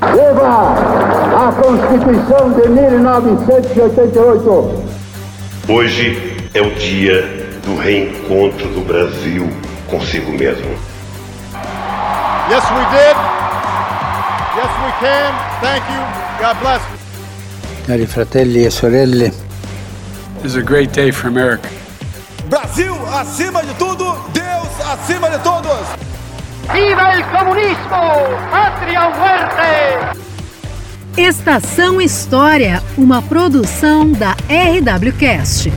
Viva a Constituição de 1988! Hoje é o dia do reencontro do Brasil consigo mesmo. Yes, we did. Yes, we can. Thank you. God bless. Cari fratelli e sorelle. This is a great day for America. Brasil acima de tudo, Deus acima de todos. Viva el comunismo! Patria muerte! Estação História, uma produção da RWCast.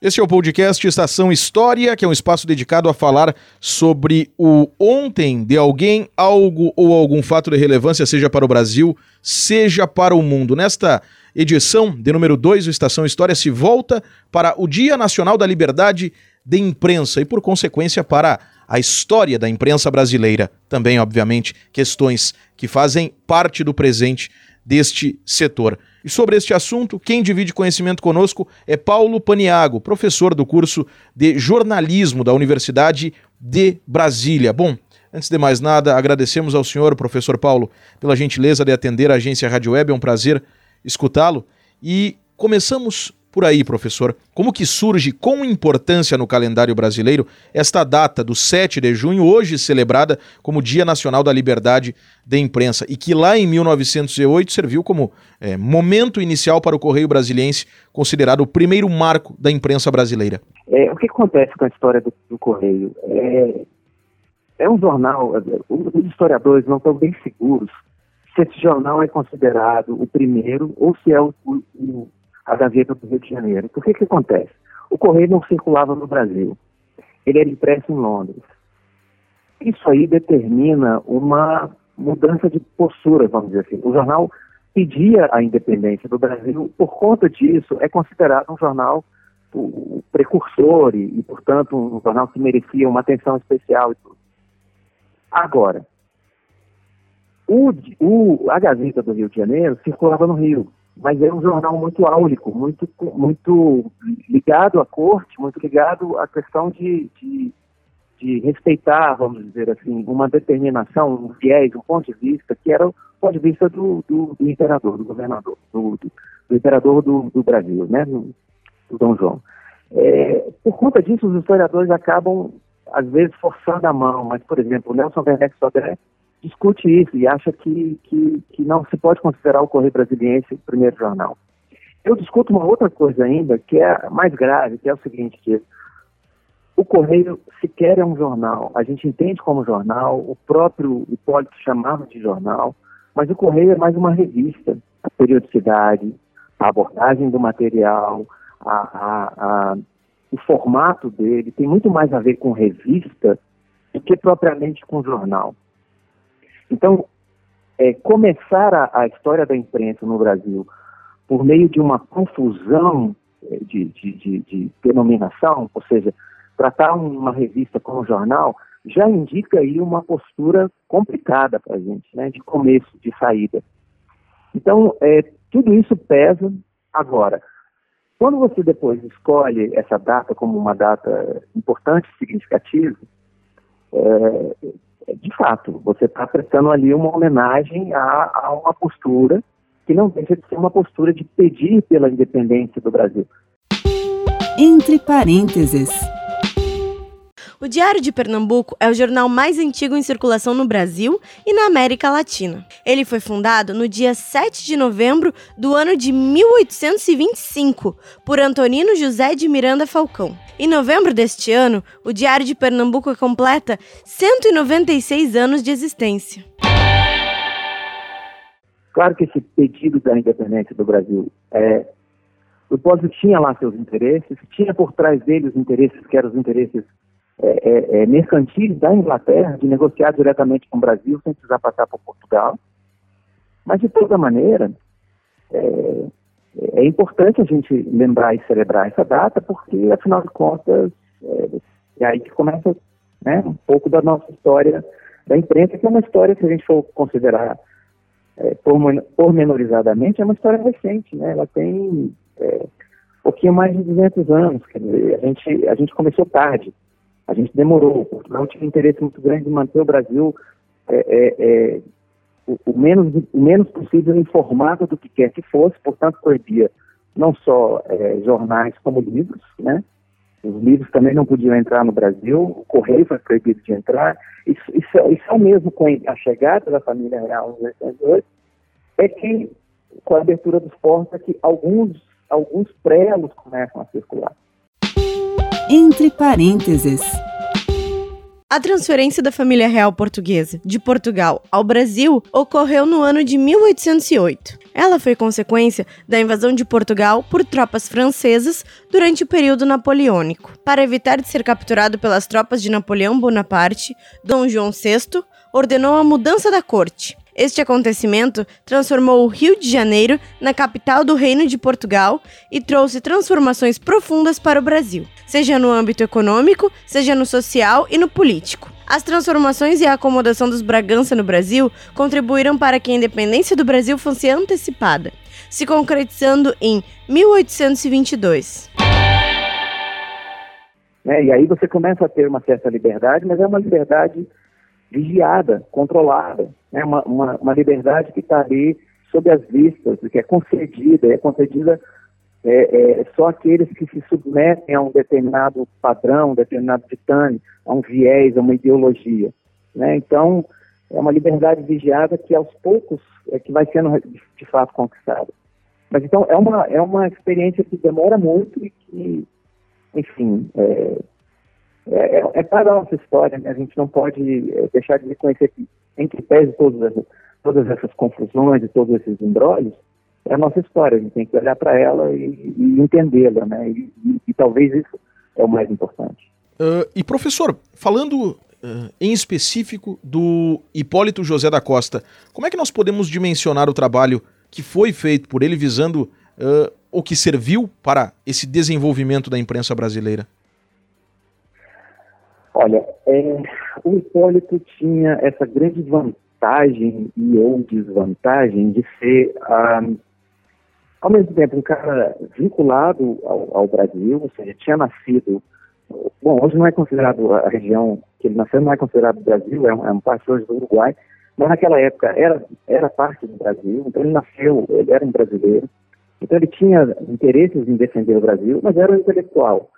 Este é o podcast Estação História, que é um espaço dedicado a falar sobre o ontem de alguém, algo ou algum fato de relevância, seja para o Brasil, seja para o mundo. Nesta edição de número 2, o Estação História se volta para o Dia Nacional da Liberdade de Imprensa e, por consequência, para a história da imprensa brasileira. Também, obviamente, questões que fazem parte do presente deste setor. E sobre este assunto, quem divide conhecimento conosco é Paulo Paniago, professor do curso de jornalismo da Universidade de Brasília. Bom, antes de mais nada, agradecemos ao senhor, professor Paulo, pela gentileza de atender a agência Rádio Web. É um prazer escutá-lo. E começamos por aí, professor. Como que surge com importância no calendário brasileiro esta data do 7 de junho, hoje celebrada como Dia Nacional da Liberdade de Imprensa, e que lá em 1908 serviu como é, momento inicial para o Correio Brasiliense, considerado o primeiro marco da imprensa brasileira? É, o que acontece com a história do, do Correio? É, é um jornal, os historiadores não estão bem seguros se esse jornal é considerado o primeiro ou se é o, o a Gazeta do Rio de Janeiro. Por que que acontece? O correio não circulava no Brasil. Ele era impresso em Londres. Isso aí determina uma mudança de postura, vamos dizer assim. O jornal pedia a independência do Brasil, por conta disso, é considerado um jornal o precursor e, e, portanto, um jornal que merecia uma atenção especial. Agora, o, o, a Gazeta do Rio de Janeiro circulava no Rio mas é um jornal muito áulico, muito, muito ligado à corte, muito ligado à questão de, de, de, respeitar, vamos dizer assim, uma determinação, um viés, um ponto de vista, que era o ponto de vista do, do, do imperador, do governador, do, do imperador do, Brasil, né, do, Dom João. É, por conta disso, os historiadores acabam, às vezes, forçando a mão, mas, por exemplo, Nelson Werneck Sodré discute isso e acha que, que, que não se pode considerar o Correio Brasiliense o primeiro jornal. Eu discuto uma outra coisa ainda, que é mais grave, que é o seguinte, que o Correio sequer é um jornal. A gente entende como jornal, o próprio Hipólito chamava de jornal, mas o Correio é mais uma revista. A periodicidade, a abordagem do material, a, a, a, o formato dele tem muito mais a ver com revista do que propriamente com jornal. Então, é, começar a, a, história da imprensa no Brasil por meio de uma confusão é, de, de, de, de denominação, ou seja, tratar uma revista como jornal, já indica aí uma postura complicada para a gente, né, de começo, de saída. Então, é, tudo isso pesa. Agora, quando você depois escolhe essa data como uma data importante, significativa, é, de fato, você está prestando ali uma homenagem a, a uma postura que não deixa de ser uma postura de pedir pela independência do Brasil. Entre parênteses. O Diário de Pernambuco é o jornal mais antigo em circulação no Brasil e na América Latina. Ele foi fundado no dia 7 de novembro do ano de 1825 por Antonino José de Miranda Falcão. Em novembro deste ano, o Diário de Pernambuco completa 196 anos de existência. Claro que esse pedido da independência do Brasil é o Hipólito tinha lá seus interesses, tinha por trás dele os interesses que eram os interesses é, é, é, mercantis da Inglaterra de negociar diretamente com o Brasil sem precisar passar por Portugal. Mas, de toda maneira, é, é importante a gente lembrar e celebrar essa data, porque, afinal de contas, é, é aí que começa né, um pouco da nossa história da imprensa, que é uma história, se a gente for considerar é, pormenorizadamente, é uma história recente, né? Ela tem é, um pouquinho mais de 200 anos, quer dizer, a gente, a gente começou tarde, a gente demorou, Portugal tinha interesse muito grande em manter o Brasil é, é, é, o, o, menos, o menos possível informado do que quer que fosse, portanto proibia não só é, jornais como livros, né? Os livros também não podiam entrar no Brasil, o correio foi proibido de entrar. Isso, isso, isso é o mesmo com a chegada da família real em 1808, é que com a abertura dos portos é que alguns, alguns prelos começam a circular. Entre parênteses. A transferência da família real portuguesa de Portugal ao Brasil ocorreu no ano de 1808. Ela foi consequência da invasão de Portugal por tropas francesas durante o período napoleônico. Para evitar de ser capturado pelas tropas de Napoleão Bonaparte, Dom João VI ordenou a mudança da corte. Este acontecimento transformou o Rio de Janeiro na capital do Reino de Portugal e trouxe transformações profundas para o Brasil, seja no âmbito econômico, seja no social e no político. As transformações e a acomodação dos Bragança no Brasil contribuíram para que a independência do Brasil fosse antecipada, se concretizando em 1822. É, e aí você começa a ter uma certa liberdade, mas é uma liberdade vigiada, controlada, né? uma, uma, uma liberdade que está ali sob as vistas, que é concedida, é concedida é, é, só aqueles que se submetem a um determinado padrão, um determinado ditame, a um viés, a uma ideologia. Né? Então, é uma liberdade vigiada que aos poucos é que vai sendo de fato conquistada. Mas então é uma, é uma experiência que demora muito e que, enfim, é, é, é, é para a nossa história, né? a gente não pode é, deixar de reconhecer que, em que pese todas essas, todas essas confusões e todos esses embrólios, é a nossa história, a gente tem que olhar para ela e, e entendê-la, né? E, e, e, talvez isso é o mais importante. Uh, e professor, falando uh, em específico do Hipólito José da Costa, como é que nós podemos dimensionar o trabalho que foi feito por ele visando uh, o que serviu para esse desenvolvimento da imprensa brasileira? Olha, é, o Hipólito tinha essa grande vantagem e ou desvantagem de ser, ah, ao mesmo tempo, um cara vinculado ao, ao, Brasil, ou seja, tinha nascido. Bom, hoje não é considerado a região que ele nasceu, não é considerado Brasil, é um, é um parte hoje do Uruguai, mas naquela época era, era parte do Brasil, então ele nasceu, ele era um brasileiro, então ele tinha interesses em defender o Brasil, mas era um intelectual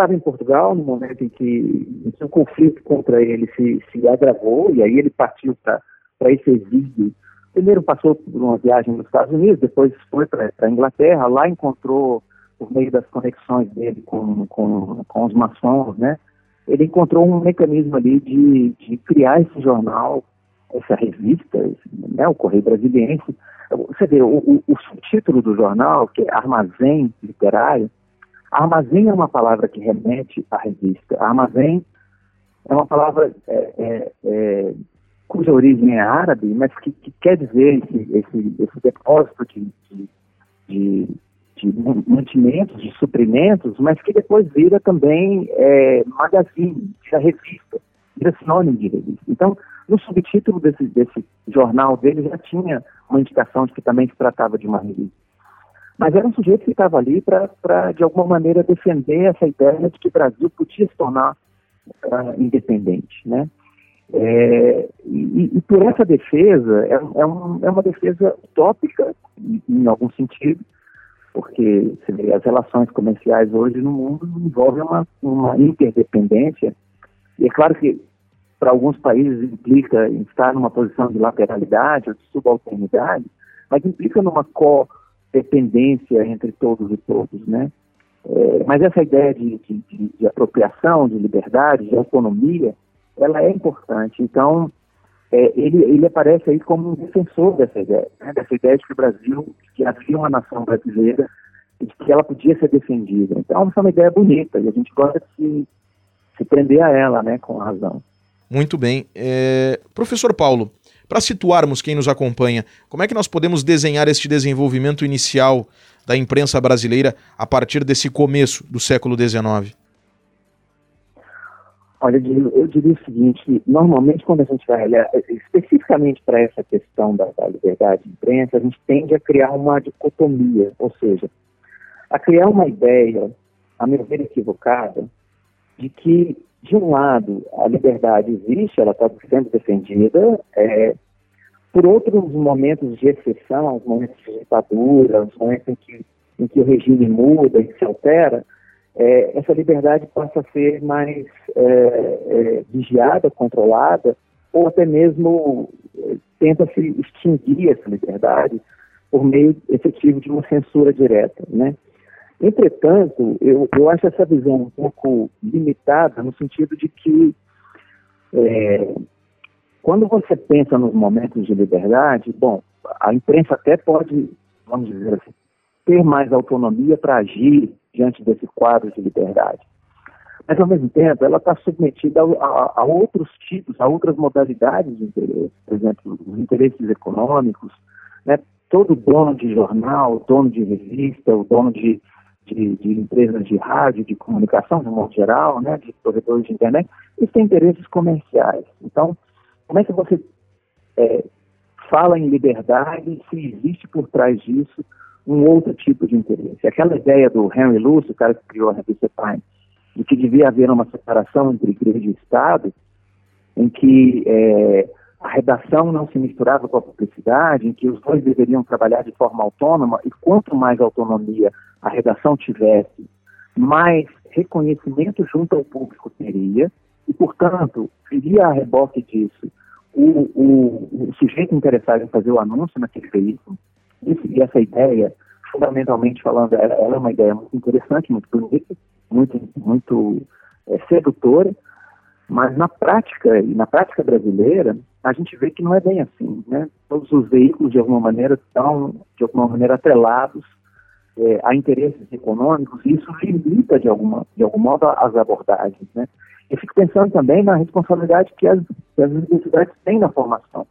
estava em Portugal no momento em que, em que o conflito contra ele se, se agravou, e aí ele partiu para esse exílio. Primeiro passou por uma viagem nos Estados Unidos, depois foi para a Inglaterra, lá encontrou, por meio das conexões dele com, com, com os maçons, né, ele encontrou um mecanismo ali de, de criar esse jornal, essa revista, né, o Correio Brasiliense. Você vê, o, o, o subtítulo do jornal, que é Armazém Literário, Armazém é uma palavra que remete à revista. Armazém é uma palavra é, é, é, cuja origem é árabe, mas que, que quer dizer esse, esse, esse depósito de, de, de, de, mantimentos, de suprimentos, mas que depois vira também é, magazine, vira revista, vira sinônimo de revista. Então, no subtítulo desse, desse jornal dele já tinha uma indicação de que também se tratava de uma revista. Mas era um sujeito que estava ali para, de alguma maneira, defender essa ideia de que o Brasil podia se tornar uh, independente, né? É, e, e, por essa defesa, é, é, um, é uma defesa utópica, em, em, algum sentido, porque vê, as relações comerciais hoje no mundo envolvem uma, uma interdependência, e é claro que para alguns países implica estar numa posição de lateralidade ou de subalternidade, mas implica numa co dependência entre todos e todos, né? É, mas essa ideia de, de, de, apropriação, de liberdade, de autonomia, ela é importante. Então, é, ele, ele aparece aí como um defensor dessa ideia, né? dessa ideia de que o Brasil, que havia uma nação brasileira e que ela podia ser defendida. Então, essa é uma ideia bonita e a gente gosta de se, se prender a ela, né, com razão. Muito bem. É... Professor Paulo, para situarmos quem nos acompanha, como é que nós podemos desenhar este desenvolvimento inicial da imprensa brasileira a partir desse começo do século XIX? Olha, eu diria o seguinte: normalmente, quando a gente vai olhar especificamente para essa questão da, da, liberdade de imprensa, a gente tende a criar uma dicotomia, ou seja, a criar uma ideia, a meu ver equivocada, de que, de um lado, a liberdade existe, ela está sendo defendida, é, por outros momentos de exceção, os momentos de ditadura, os momentos em que, em que o regime muda e se altera, é, essa liberdade passa a ser mais é, é, vigiada, controlada, ou até mesmo é, tenta-se extinguir essa liberdade por meio efetivo de uma censura direta, né? Entretanto, eu, eu acho essa visão um pouco limitada no sentido de que é, quando você pensa nos momentos de liberdade, bom, a imprensa até pode, vamos dizer assim, ter mais autonomia para agir diante desse quadro de liberdade. Mas, ao mesmo tempo, ela está submetida a, a, a, outros tipos, a outras modalidades de interesse. Por exemplo, os interesses econômicos. Né? Todo dono de jornal, dono de revista, o dono de, de, de, empresas de rádio, de comunicação, de modo geral, né? de provedores de internet, eles têm interesses comerciais. Então, como é que você é, fala em liberdade se existe por trás disso um outro tipo de interesse. Aquela ideia do Henry Luce, o cara que criou a revista Time, de que devia haver uma separação entre igreja e Estado, em que é, a redação não se misturava com a publicidade, em que os dois deveriam trabalhar de forma autônoma, e quanto mais autonomia a redação tivesse, mais reconhecimento junto ao público teria, e, portanto, viria a reboque disso o, o, o sujeito interessado em fazer o anúncio naquele veículo, e essa ideia, fundamentalmente falando, ela, ela, é uma ideia muito interessante, muito bonita, muito, muito é, sedutora, mas na prática, e na prática brasileira, a gente vê que não é bem assim, né? Todos os veículos, de alguma maneira, estão, de alguma maneira, atrelados é, a interesses econômicos, e isso limita, de, alguma, de algum modo, as abordagens, né? Eu fico pensando também na responsabilidade que as, que as universidades têm na formação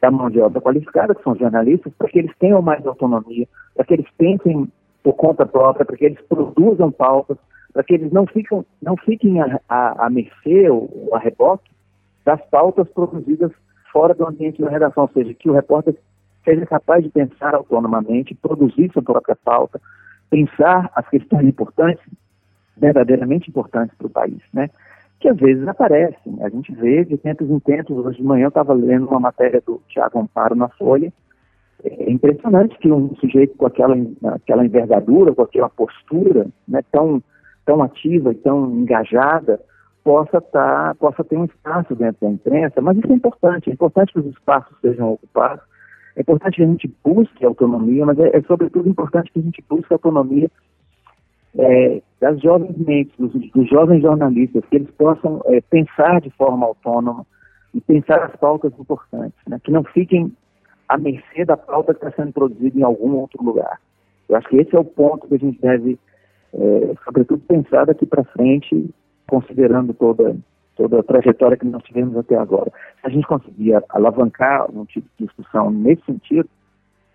da mão de obra qualificada, que são jornalistas, para que eles tenham mais autonomia, para que eles pensem por conta própria, para que eles produzam pautas, para que eles não, ficam, não fiquem a mercê ou a reboque das pautas produzidas fora do ambiente da redação, ou seja, que o repórter seja capaz de pensar autonomamente, produzir sua própria pauta, pensar as questões importantes, verdadeiramente importantes para o país, né? que às vezes aparecem. A gente vê de tempos em tempos. Hoje de manhã eu estava lendo uma matéria do Tiago Amparo na Folha. É impressionante que um sujeito com aquela, aquela envergadura, com aquela postura né, tão, tão ativa e tão engajada, possa, tá, possa ter um espaço dentro da imprensa, mas isso é importante, é importante que os espaços sejam ocupados, é importante que a gente busque autonomia, mas é, é sobretudo importante que a gente busque autonomia é, das jovens mentes, dos, dos, jovens jornalistas, que eles possam é, pensar de forma autônoma e pensar as pautas importantes, né? que não fiquem à mercê da pauta que está sendo produzida em algum outro lugar. Eu acho que esse é o ponto que a gente deve, é, sobretudo, pensar daqui para frente, considerando toda, toda a trajetória que nós tivemos até agora. Se a gente conseguir alavancar um tipo de discussão nesse sentido,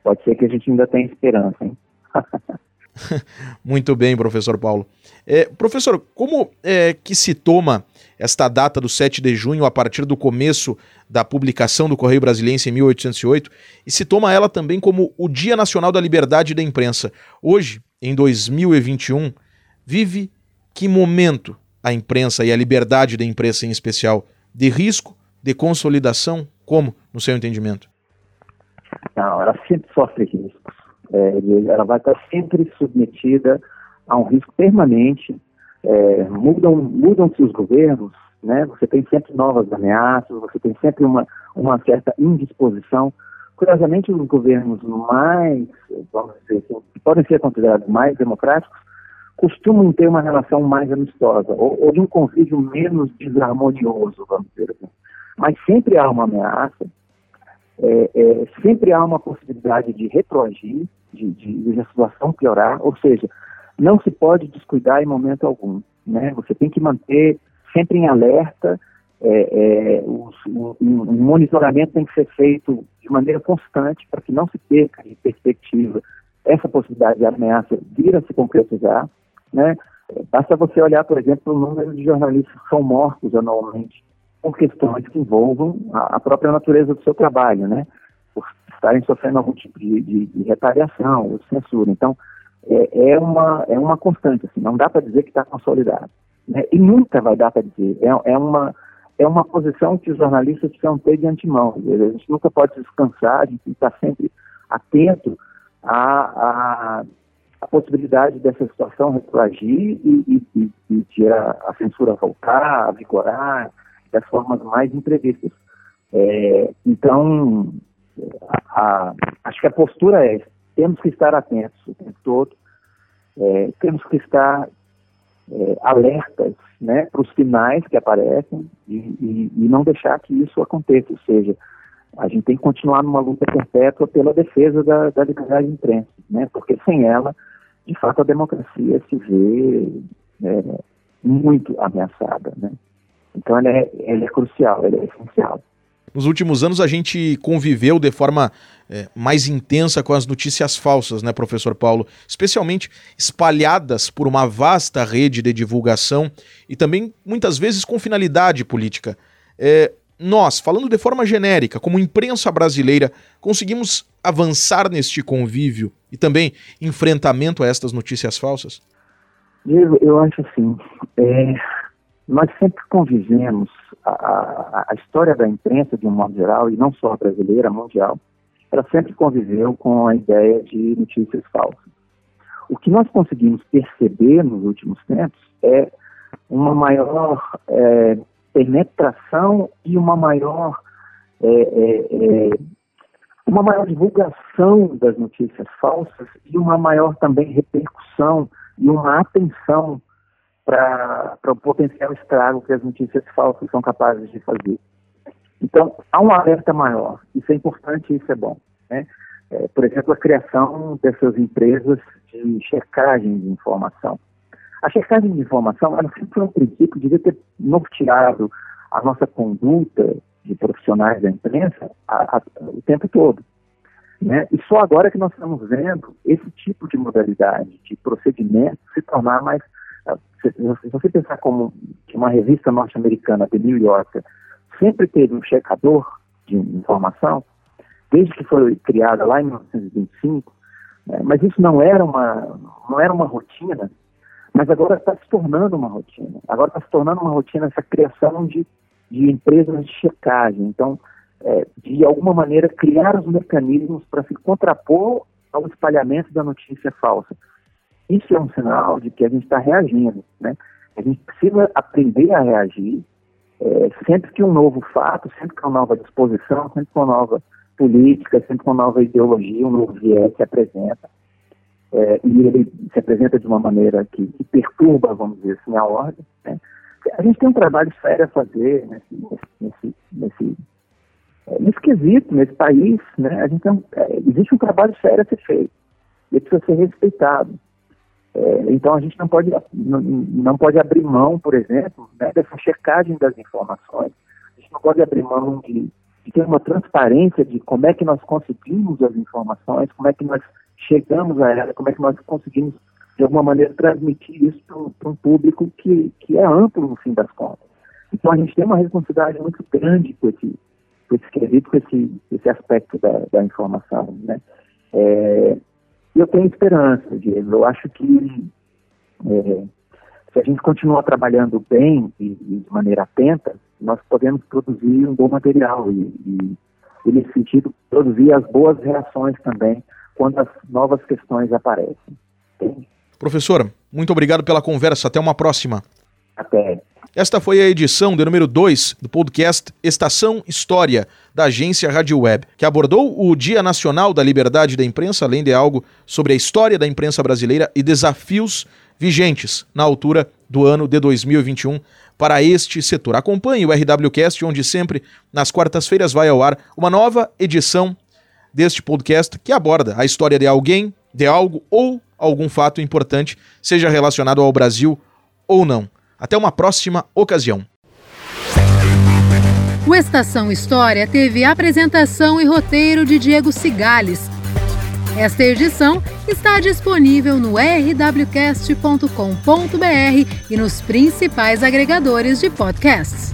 pode ser que a gente ainda tenha esperança. Hein? Muito bem, professor Paulo. É, professor, como é que se toma esta data do 7 de junho a partir do começo da publicação do Correio Brasiliense em 1808 e se toma ela também como o Dia Nacional da Liberdade da Imprensa? Hoje, em 2021, vive que momento a imprensa e a liberdade da imprensa em especial? De risco, de consolidação? Como, no seu entendimento? Não, ela sempre sofre riscos é, ela vai estar sempre submetida a um risco permanente. É, mudam, mudam-se os governos, né? Você tem sempre novas ameaças, você tem sempre uma, uma certa indisposição. Curiosamente, os governos mais, vamos dizer assim, que podem ser considerados mais democráticos, costumam ter uma relação mais amistosa, ou, ou de um convívio menos desarmonioso, vamos dizer assim. Mas sempre há uma ameaça, é, é, sempre há uma possibilidade de retroagir, de, de, de a situação piorar, ou seja, não se pode descuidar em momento algum. Né? Você tem que manter sempre em alerta, é, é, o, monitoramento tem que ser feito de maneira constante para que não se perca de perspectiva essa possibilidade de ameaça vir a se concretizar. Né? Basta você olhar, por exemplo, o número de jornalistas que são mortos anualmente por questões que envolvam a, a própria natureza do seu trabalho, né? por estarem sofrendo algum tipo de, de, de retaliação ou censura. Então, é, é, uma, é uma constante, assim, não dá para dizer que está consolidado. Né? E nunca vai dar para dizer. É, é, uma, é uma posição que os jornalistas precisam ter de antemão. A gente nunca pode descansar, a gente estar sempre atento à, à, à possibilidade dessa situação retroagir e, e, e, de a, a, censura voltar, a vigorar, das formas mais imprevistas. É, então, a, acho que a postura é temos que estar atentos o tempo todo, é, temos que estar é, alertas né, para os sinais que aparecem e, e, e, não deixar que isso aconteça. Ou seja, a gente tem que continuar numa luta perpétua pela defesa da, da liberdade de imprensa, né, porque sem ela, de fato, a democracia se vê é, muito ameaçada. Né? Então, ela é, ela é crucial, ela é essencial. Nos últimos anos a gente conviveu de forma é, mais intensa com as notícias falsas, né, professor Paulo? Especialmente espalhadas por uma vasta rede de divulgação e também muitas vezes com finalidade política. É, nós, falando de forma genérica, como imprensa brasileira, conseguimos avançar neste convívio e também enfrentamento a estas notícias falsas? Eu, eu acho assim. É, nós sempre convivemos a, a, a, história da imprensa, de um modo geral, e não só a brasileira, a mundial, ela sempre conviveu com a ideia de notícias falsas. O que nós conseguimos perceber nos últimos tempos é uma maior é, penetração e uma maior é, é, é uma maior divulgação das notícias falsas e uma maior também repercussão e uma atenção para o potencial estrago que as notícias falsas são capazes de fazer. Então, há um alerta maior. Isso é importante isso é bom. Né? É, por exemplo, a criação dessas empresas de checagem de informação. A checagem de informação, ela sempre foi um princípio que devia ter norteado a nossa conduta de profissionais da imprensa a, a, o tempo todo. Né? E só agora que nós estamos vendo esse tipo de modalidade, de procedimento, se tornar mais se você pensar como que uma revista norte-americana, The New Yorker, sempre teve um checador de informação, desde que foi criada lá em 1925, né, mas isso não era uma, não era uma rotina, mas agora está se tornando uma rotina. Agora está se tornando uma rotina essa criação de, de empresas de checagem. Então, é, de alguma maneira, criar os mecanismos para se contrapor ao espalhamento da notícia falsa. Isso é um sinal de que a gente está reagindo, né? A gente precisa aprender a reagir é, sempre que um novo fato, sempre que uma nova disposição, sempre que uma nova política, sempre que uma nova ideologia, um novo viés se apresenta. É, e ele se apresenta de uma maneira que, que, perturba, vamos dizer assim, a ordem. Né? A gente tem um trabalho sério a fazer nesse, nesse, nesse, é, quesito, nesse país. Né? A gente tem, é, existe um trabalho sério a ser feito. Ele precisa ser respeitado. É, então a gente não pode, não, não pode abrir mão, por exemplo, né, dessa checagem das informações. A gente não pode abrir mão de, de, ter uma transparência de como é que nós conseguimos as informações, como é que nós chegamos a ela, como é que nós conseguimos, de alguma maneira, transmitir isso para um público que, que é amplo, no fim das contas. Então a gente tem uma responsabilidade muito grande com esse, com esse quesito, com esse, esse aspecto da, da informação. Né? É, eu tenho esperança, Diego. Eu acho que é, se a gente continuar trabalhando bem e, e, de maneira atenta, nós podemos produzir um bom material e, e, e, nesse sentido, produzir as boas reações também quando as novas questões aparecem. Entende? Professora, muito obrigado pela conversa. Até uma próxima. Até. Esta foi a edição de número 2 do podcast Estação História, da agência Rádio Web, que abordou o Dia Nacional da Liberdade da Imprensa, além de algo sobre a história da imprensa brasileira e desafios vigentes na altura do ano de 2021 para este setor. Acompanhe o RWCast, onde sempre, nas quartas-feiras, vai ao ar uma nova edição deste podcast que aborda a história de alguém, de algo ou algum fato importante, seja relacionado ao Brasil ou não. Até uma próxima ocasião. O Estação História teve apresentação e roteiro de Diego Cigales. Esta edição está disponível no rwcast.com.br e nos principais agregadores de podcasts.